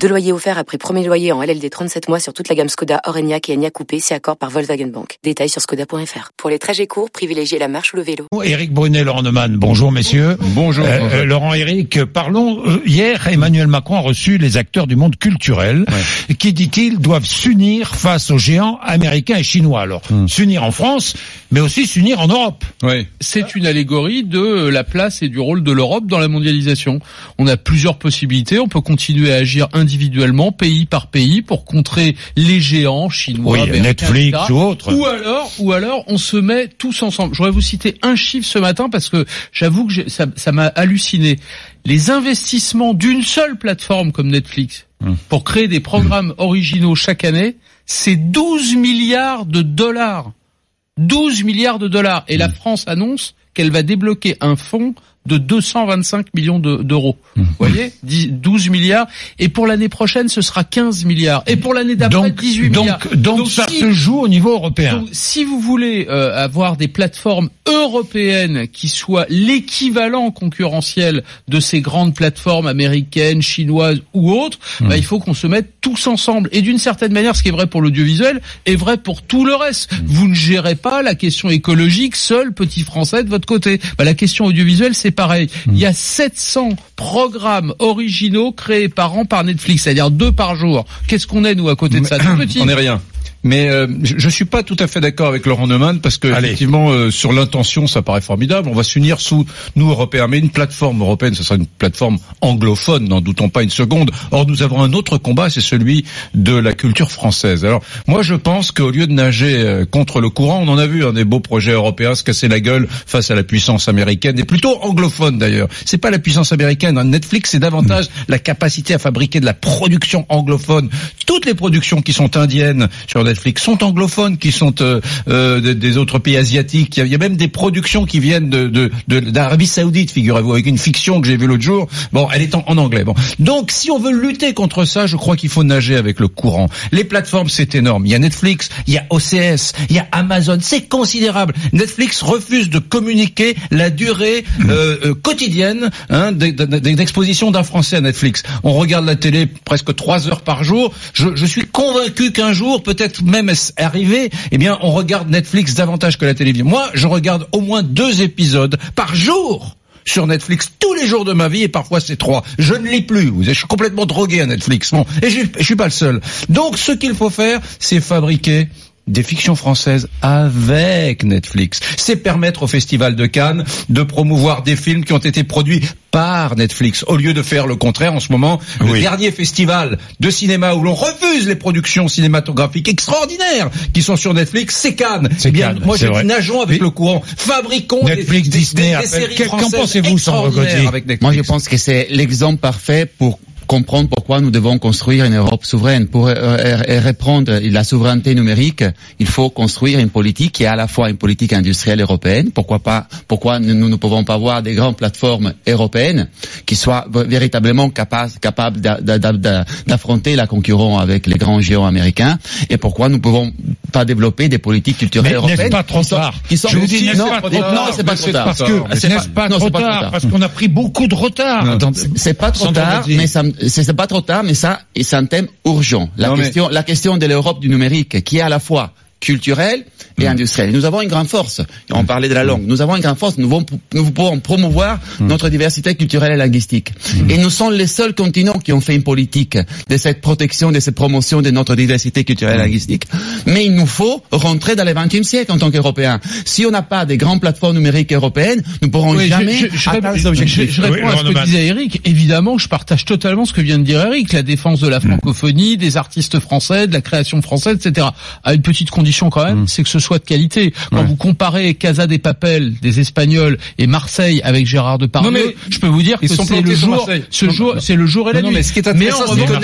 Deux loyers offerts après premier loyer en LLD 37 mois sur toute la gamme Skoda, Orenia et Enya Coupé, si accord par Volkswagen Bank. Détails sur skoda.fr. Pour les trajets courts, privilégiez la marche ou le vélo. Éric Brunet, Laurent Neumann, bonjour messieurs. Bonjour. Euh, bonjour. euh, Laurent Éric, parlons. euh, hier, Emmanuel Macron a reçu les acteurs du monde culturel qui, dit-il, doivent s'unir face aux géants américains et chinois? Alors, Hmm. s'unir en France, mais aussi s'unir en Europe. Ouais. c'est une allégorie de la place et du rôle de l'Europe dans la mondialisation. On a plusieurs possibilités. On peut continuer à agir individuellement, pays par pays, pour contrer les géants chinois, Oui, Netflix etc. ou autre. Ou alors, ou alors, on se met tous ensemble. Je voudrais vous citer un chiffre ce matin parce que j'avoue que ça ça m'a halluciné. Les investissements d'une seule plateforme comme Netflix pour créer des programmes originaux chaque année, c'est 12 milliards de dollars. 12 milliards de dollars. Et la France annonce qu'elle va débloquer un fonds de 225 millions de- d'euros. Vous voyez 10 12 milliards. Et pour l'année prochaine, ce sera 15 milliards. Et pour l'année d'après, Donc, 18 milliards. donc, donc, ça si- se joue au niveau européen. donc, si vous voulez euh, avoir des plateformes européennes qui soient l'équivalent concurrentiel de ces grandes plateformes américaines, chinoises ou autres, Hmm. bah, il faut qu'on se mette tous ensemble. Et d'une certaine manière, ce qui est vrai pour l'audiovisuel est vrai pour tout le reste. Hmm. Vous ne gérez pas la question écologique seul, petit français, de votre côté. Bah, la question audiovisuelle, c'est pareil. Hmm. Il y a 700 programmes originaux créés par an par Netflix, c'est-à-dire deux par jour. Qu'est-ce qu'on est, nous, à côté de ça Tout petit. On n'est rien. Mais euh, je, je suis pas tout à fait d'accord avec Laurent Neumann parce que Allez. effectivement euh, sur l'intention ça paraît formidable. On va s'unir sous nous Européens, mais une plateforme européenne, ce sera une plateforme anglophone, n'en doutons pas une seconde. Or nous avons un autre combat, c'est celui de la culture française. Alors moi je pense qu'au lieu de nager euh, contre le courant, on en a vu un des beaux projets européens se casser la gueule face à la puissance américaine et plutôt anglophone d'ailleurs. C'est pas la puissance américaine. hein. Netflix c'est davantage la capacité à fabriquer de la production anglophone. Toutes les productions qui sont indiennes sur Netflix sont anglophones, qui sont euh, euh, des, des autres pays asiatiques. Il y, a, il y a même des productions qui viennent de de- de- d'Arabie Saoudite, figurez-vous, avec une fiction que j'ai vue l'autre jour. Bon, elle est en, en anglais. Bon, donc si on veut lutter contre ça, je crois qu'il faut nager avec le courant. Les plateformes, c'est énorme. Il y a Netflix, il y a OCS, il y a Amazon, c'est considérable. Netflix refuse de communiquer la durée euh, euh, quotidienne hein, d'exposition d'un Français à Netflix. On regarde la télé presque trois heures par jour. Je, je suis convaincu qu'un jour, peut-être même arrivé, eh bien, on regarde Netflix davantage que la télévision. Moi, je regarde au moins deux épisodes par jour sur Netflix tous les jours de ma vie et parfois c'est trois. Je ne lis plus. Je suis complètement drogué à Netflix. Et je, je suis pas le seul. Donc, ce qu'il faut faire, c'est fabriquer des fictions françaises avec Netflix. C'est permettre au Festival de Cannes de promouvoir des films qui ont été produits par Netflix, au lieu de faire le contraire en ce moment. Le Oui. dernier festival de cinéma où l'on refuse les productions cinématographiques extraordinaires qui sont sur Netflix, c'est Cannes. C'est bien, Cannes, moi c'est je vrai. dis nageons avec le courant. Fabriquons des- Netflix, des, Disney, des- des Apple. séries Qu'en françaises pensez-vous, Sandro. Moi, je pense que c'est l'exemple parfait pour comprendre pourquoi nous devons construire une Europe souveraine. Pour euh, reprendre la souveraineté numérique, il faut construire une politique qui est à la fois une politique industrielle européenne. Pourquoi pas Pourquoi nous ne pouvons pas avoir des grandes plateformes européennes qui soient véritablement capables capables d'a- d'a- d'a- d'affronter la concurrence avec les grands géants américains Et pourquoi nous ne pouvons pas développer des politiques culturelles Mais européennes n'est-ce pas trop qui sont- tard qui sont Je vous dis, n'est-ce non, pas trop non, tard c'est pas trop tard. Parce que, n'est-ce pas non, pas trop tard. Parce qu'on a pris beaucoup de retard. C'est pas trop tard, mais ça, me- c'est pas trop tard, mais ça, c'est un thème urgent. La Non, mais- question, la question de l'Europe du numérique, qui est à la fois culturelle. Et industrielle. Nous avons une grande force. On parlait de la langue. Nous avons une grande force. Nous, pouvons- nous pouvons promouvoir Mm. notre diversité culturelle et linguistique. Et nous sommes les seuls continents qui ont fait une politique de cette protection, de cette promotion de notre diversité culturelle et linguistique. Mais il nous faut rentrer dans le XXe siècle en tant qu'Européens. Si on n'a pas des grandes plateformes numériques européennes, nous pourrons Oui, jamais je, je, atteindre réponds- ces je- objectifs. je réponds Oui, à ce que disait Eric. Évidemment, je partage totalement ce que vient de dire Eric, la défense de la francophonie, des artistes français, de la création française, etc. À une petite condition quand même, c'est que ce soit de qualité. Quand vous comparez Casa des Papel des Espagnols et Marseille avec Gérard Depardieu, Non, mais je peux vous dire que sont c'est le jour, ce jour, c'est le jour et la Non, nuit. mais ce qui est intéressant, c'est que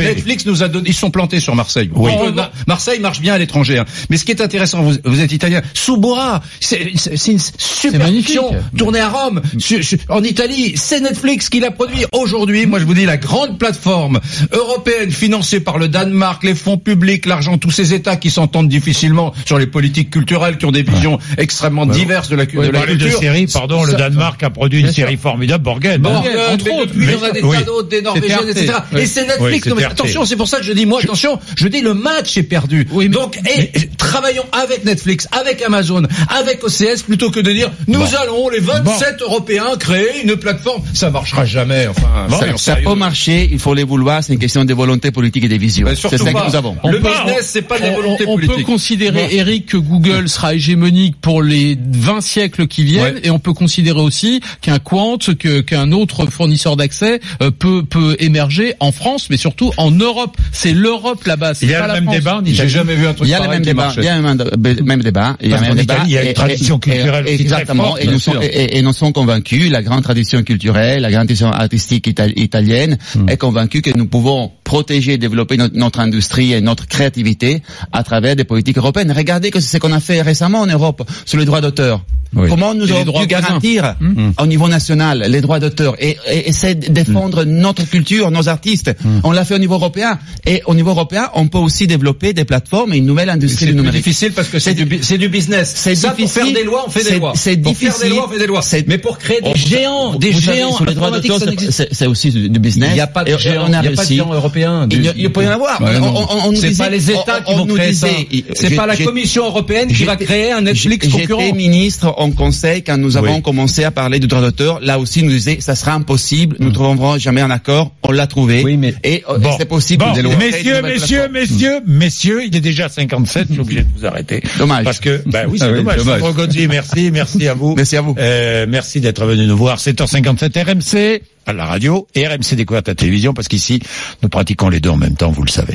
Netflix, nous a donné, ils sont plantés sur Marseille. Oui. Euh, Marseille marche bien à l'étranger. hein. Mais ce qui est intéressant, vous, vous êtes italien. Suboa, c'est une super fiction tournée à Rome, su- su- en Italie. C'est Netflix qui l'a produit. Aujourd'hui, moi je vous dis, la grande plateforme européenne financée par le Danemark, les fonds publics, l'argent, tous ces États qui s'entendent difficilement sur les politiques culturelles, qui ont des visions extrêmement diverses de la, de la parlez de culture. série, pardon, le Ça- Danemark a produit une série formidable, Borgen. Bon, Borgen, entre autres. depuis, il y en a des Oui. tas d'autres, des Norvégiennes, Arte. etc. Et c'est Netflix. non, mais attention, c'est pour ça que je dis, moi, attention, je dis le match est perdu. Oui, mais- Donc, et, travaillons avec Netflix, avec Amazon, avec OCS, plutôt que de dire, nous Bon. allons, les 27 Européens, créer une plateforme. Ça marchera jamais, enfin. Bon, Ça sérieux. peut marcher, il faut les vouloir, c'est une question de volonté politique et de vision. C'est ça pas. que nous avons. Le On business, c'est pas de la On, volonté on peut politique. considérer. Eric, que Google sera hégémonique pour les 20 siècles qui viennent, Ouais. et on peut considérer aussi qu'un Quant, qu'un autre fournisseur d'accès euh, peut peut émerger en France, mais surtout en Europe. C'est l'Europe là-bas. c'est Il y a pas le la même France. débat en J'ai jamais vu un truc Il y a le même débat, il y a le même, dé- même débat, il y a même débat. Italie, il y a une et- tradition et- culturelle et- aussi très Exactement, forte, et nous, sommes, et, et nous sommes convaincus, la grande tradition culturelle, la grande tradition artistique ita- italienne Hmm. est convaincue que nous pouvons protéger et développer notre, notre industrie et notre créativité à travers des politiques européennes. Regardez que c'est ce qu'on a fait récemment en Europe sur les droits d'auteur. Oui. Comment nous avons pu garantir Hmm. au niveau national les droits d'auteur et, et essayer de défendre notre culture, nos artistes. Hmm. On l'a fait au niveau européen et au niveau européen, on peut aussi développer des plateformes et une nouvelle industrie C'est du numérique. difficile parce que c'est du, c'est du business. C'est Ça, difficile. Pour faire des lois, on fait des C'est- lois. c'est pour faire des difficile. lois, on fait des lois. C'est- Mais pour créer des Oh, géants, des géants sur les droits d'auteur, c'est- c'est c'est aussi du business. Il n'y a pas de géants, il n'y a pas de géants européens. Il y peut en avoir. C'est pas les États qui on vont nous créer ça. C'est pas la Commission européenne qui va créer un Netflix concurrent. J'étais ministre en conseil quand nous avons commencé à parler du droit d'auteur. Là aussi, nous disait, ça sera impossible. Nous ne trouverons jamais un accord. On l'a trouvé. Oui, mais- et euh, c'est possible. Bon, de de messieurs, nouvelles messieurs, plateformes. messieurs, messieurs, il est déjà 57, je suis obligé de vous arrêter. Dommage. Parce que, bah oui, c'est Ah dommage. merci, merci à vous. Merci à vous. Euh, merci d'être venu nous voir. 7h57 RMC à la radio et RMC Découverte à la télévision parce qu'ici, nous pratiquons les deux en même temps, vous le savez.